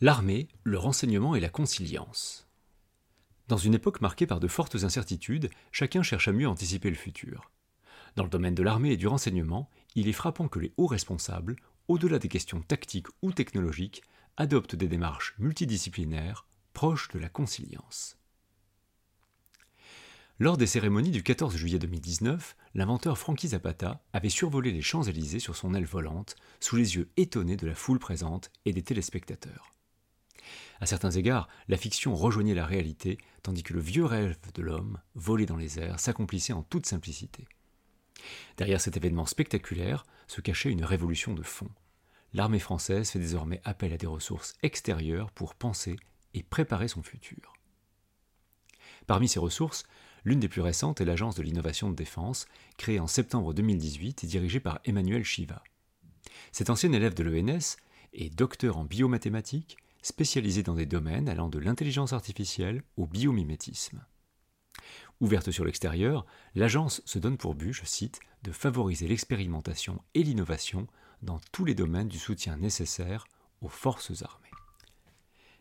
L'armée, le renseignement et la conciliance. Dans une époque marquée par de fortes incertitudes, chacun cherche à mieux anticiper le futur. Dans le domaine de l'armée et du renseignement, il est frappant que les hauts responsables, au-delà des questions tactiques ou technologiques, adoptent des démarches multidisciplinaires proches de la conciliance. Lors des cérémonies du 14 juillet 2019, l'inventeur Frankie Zapata avait survolé les Champs-Élysées sur son aile volante, sous les yeux étonnés de la foule présente et des téléspectateurs. À certains égards, la fiction rejoignait la réalité, tandis que le vieux rêve de l'homme, volé dans les airs, s'accomplissait en toute simplicité. Derrière cet événement spectaculaire se cachait une révolution de fond. L'armée française fait désormais appel à des ressources extérieures pour penser et préparer son futur. Parmi ces ressources, l'une des plus récentes est l'Agence de l'innovation de défense, créée en septembre 2018 et dirigée par Emmanuel Chiva. Cet ancien élève de l'ENS est docteur en biomathématiques, spécialisé dans des domaines allant de l'intelligence artificielle au biomimétisme. Ouverte sur l'extérieur, l'agence se donne pour but, je cite, de favoriser l'expérimentation et l'innovation dans tous les domaines du soutien nécessaire aux forces armées.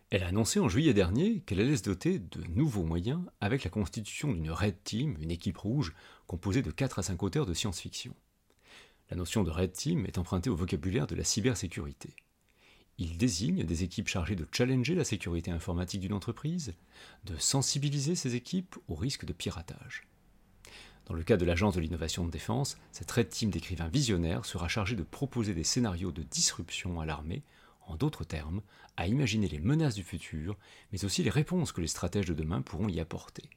Elle a annoncé en juillet dernier qu'elle allait se doter de nouveaux moyens avec la constitution d'une Red Team, une équipe rouge composée de 4 à 5 auteurs de science-fiction. La notion de Red Team est empruntée au vocabulaire de la cybersécurité. Il désigne des équipes chargées de challenger la sécurité informatique d'une entreprise, de sensibiliser ces équipes au risque de piratage. Dans le cas de l'Agence de l'innovation de défense, cette Red Team d'écrivains visionnaires sera chargée de proposer des scénarios de disruption à l'armée, en d'autres termes, à imaginer les menaces du futur, mais aussi les réponses que les stratèges de demain pourront y apporter.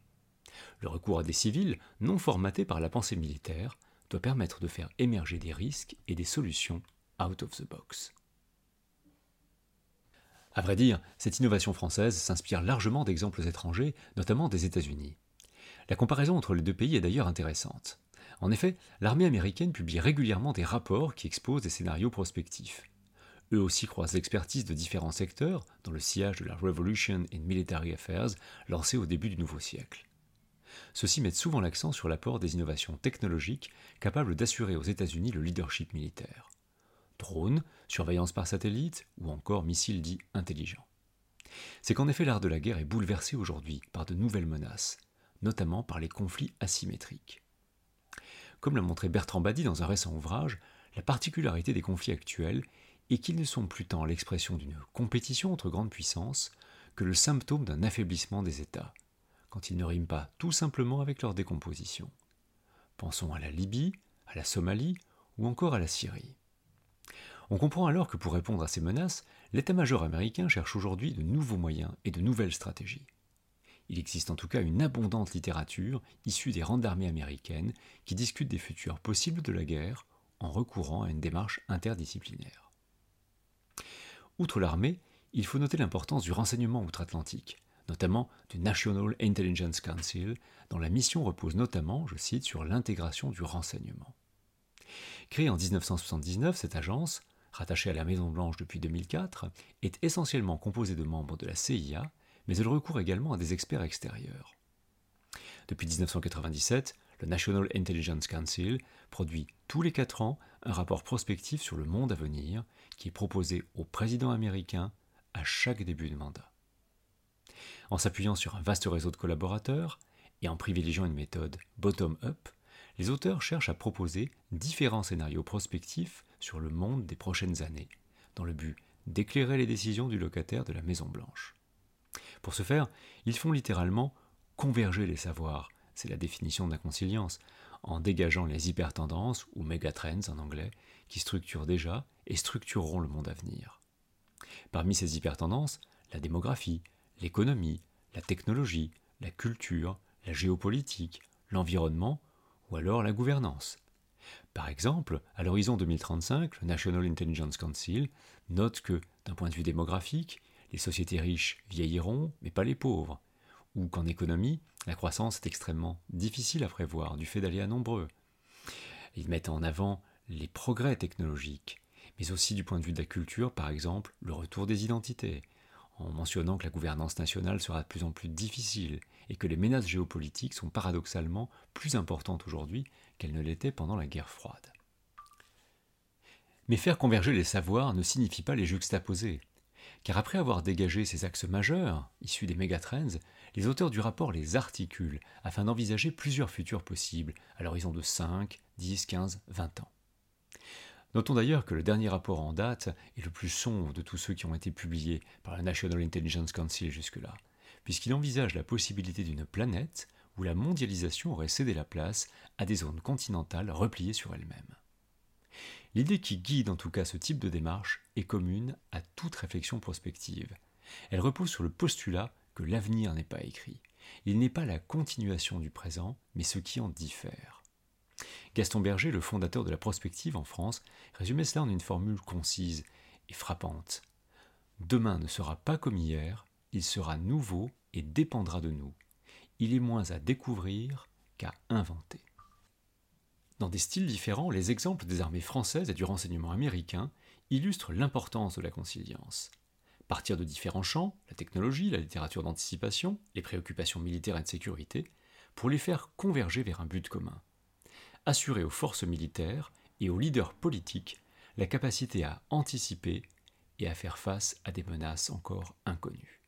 Le recours à des civils, non formatés par la pensée militaire, doit permettre de faire émerger des risques et des solutions out of the box. À vrai dire, cette innovation française s'inspire largement d'exemples étrangers, notamment des États-Unis. La comparaison entre les deux pays est d'ailleurs intéressante. En effet, l'armée américaine publie régulièrement des rapports qui exposent des scénarios prospectifs. Eux aussi croisent l'expertise de différents secteurs dans le sillage de la Revolution in Military Affairs lancée au début du nouveau siècle. Ceux-ci mettent souvent l'accent sur l'apport des innovations technologiques capables d'assurer aux États-Unis le leadership militaire drones, surveillance par satellite ou encore missiles dits intelligents. C'est qu'en effet l'art de la guerre est bouleversé aujourd'hui par de nouvelles menaces, notamment par les conflits asymétriques. Comme l'a montré Bertrand Badi dans un récent ouvrage, la particularité des conflits actuels est qu'ils ne sont plus tant l'expression d'une compétition entre grandes puissances que le symptôme d'un affaiblissement des États, quand ils ne riment pas tout simplement avec leur décomposition. Pensons à la Libye, à la Somalie ou encore à la Syrie. On comprend alors que pour répondre à ces menaces, l'état-major américain cherche aujourd'hui de nouveaux moyens et de nouvelles stratégies. Il existe en tout cas une abondante littérature issue des rangs d'armées américaines qui discute des futurs possibles de la guerre en recourant à une démarche interdisciplinaire. Outre l'armée, il faut noter l'importance du renseignement outre-Atlantique, notamment du National Intelligence Council, dont la mission repose notamment, je cite, sur l'intégration du renseignement. Créée en 1979, cette agence rattachée à la Maison-Blanche depuis 2004, est essentiellement composée de membres de la CIA, mais elle recourt également à des experts extérieurs. Depuis 1997, le National Intelligence Council produit tous les quatre ans un rapport prospectif sur le monde à venir qui est proposé au président américain à chaque début de mandat. En s'appuyant sur un vaste réseau de collaborateurs et en privilégiant une méthode bottom-up, les auteurs cherchent à proposer différents scénarios prospectifs sur le monde des prochaines années, dans le but d'éclairer les décisions du locataire de la Maison Blanche. Pour ce faire, ils font littéralement converger les savoirs, c'est la définition de la conciliance, en dégageant les hypertendances, ou megatrends en anglais, qui structurent déjà et structureront le monde à venir. Parmi ces hypertendances, la démographie, l'économie, la technologie, la culture, la géopolitique, l'environnement ou alors la gouvernance. Par exemple, à l'horizon 2035, le National Intelligence Council note que, d'un point de vue démographique, les sociétés riches vieilliront, mais pas les pauvres, ou qu'en économie, la croissance est extrêmement difficile à prévoir du fait d'aléas nombreux. Ils mettent en avant les progrès technologiques, mais aussi du point de vue de la culture, par exemple, le retour des identités, en mentionnant que la gouvernance nationale sera de plus en plus difficile et que les menaces géopolitiques sont paradoxalement plus importantes aujourd'hui qu'elles ne l'étaient pendant la guerre froide. Mais faire converger les savoirs ne signifie pas les juxtaposer, Car après avoir dégagé ces axes majeurs, issus des mégatrends, les auteurs du rapport les articulent afin d'envisager plusieurs futurs possibles à l'horizon de 5, 10, 15, 20 ans. Notons d'ailleurs que le dernier rapport en date est le plus sombre de tous ceux qui ont été publiés par la National Intelligence Council jusque-là, puisqu'il envisage la possibilité d'une planète où la mondialisation aurait cédé la place à des zones continentales repliées sur elles-mêmes. L'idée qui guide en tout cas ce type de démarche est commune à toute réflexion prospective. Elle repose sur le postulat que l'avenir n'est pas écrit. Il n'est pas la continuation du présent, mais ce qui en diffère. Gaston Berger, le fondateur de la prospective en France, résumait cela en une formule concise et frappante. Demain ne sera pas comme hier, il sera nouveau et dépendra de nous. Il est moins à découvrir qu'à inventer. Dans des styles différents, les exemples des armées françaises et du renseignement américain illustrent l'importance de la conciliance. Partir de différents champs, la technologie, la littérature d'anticipation, les préoccupations militaires et de sécurité, pour les faire converger vers un but commun. Assurer aux forces militaires et aux leaders politiques la capacité à anticiper et à faire face à des menaces encore inconnues.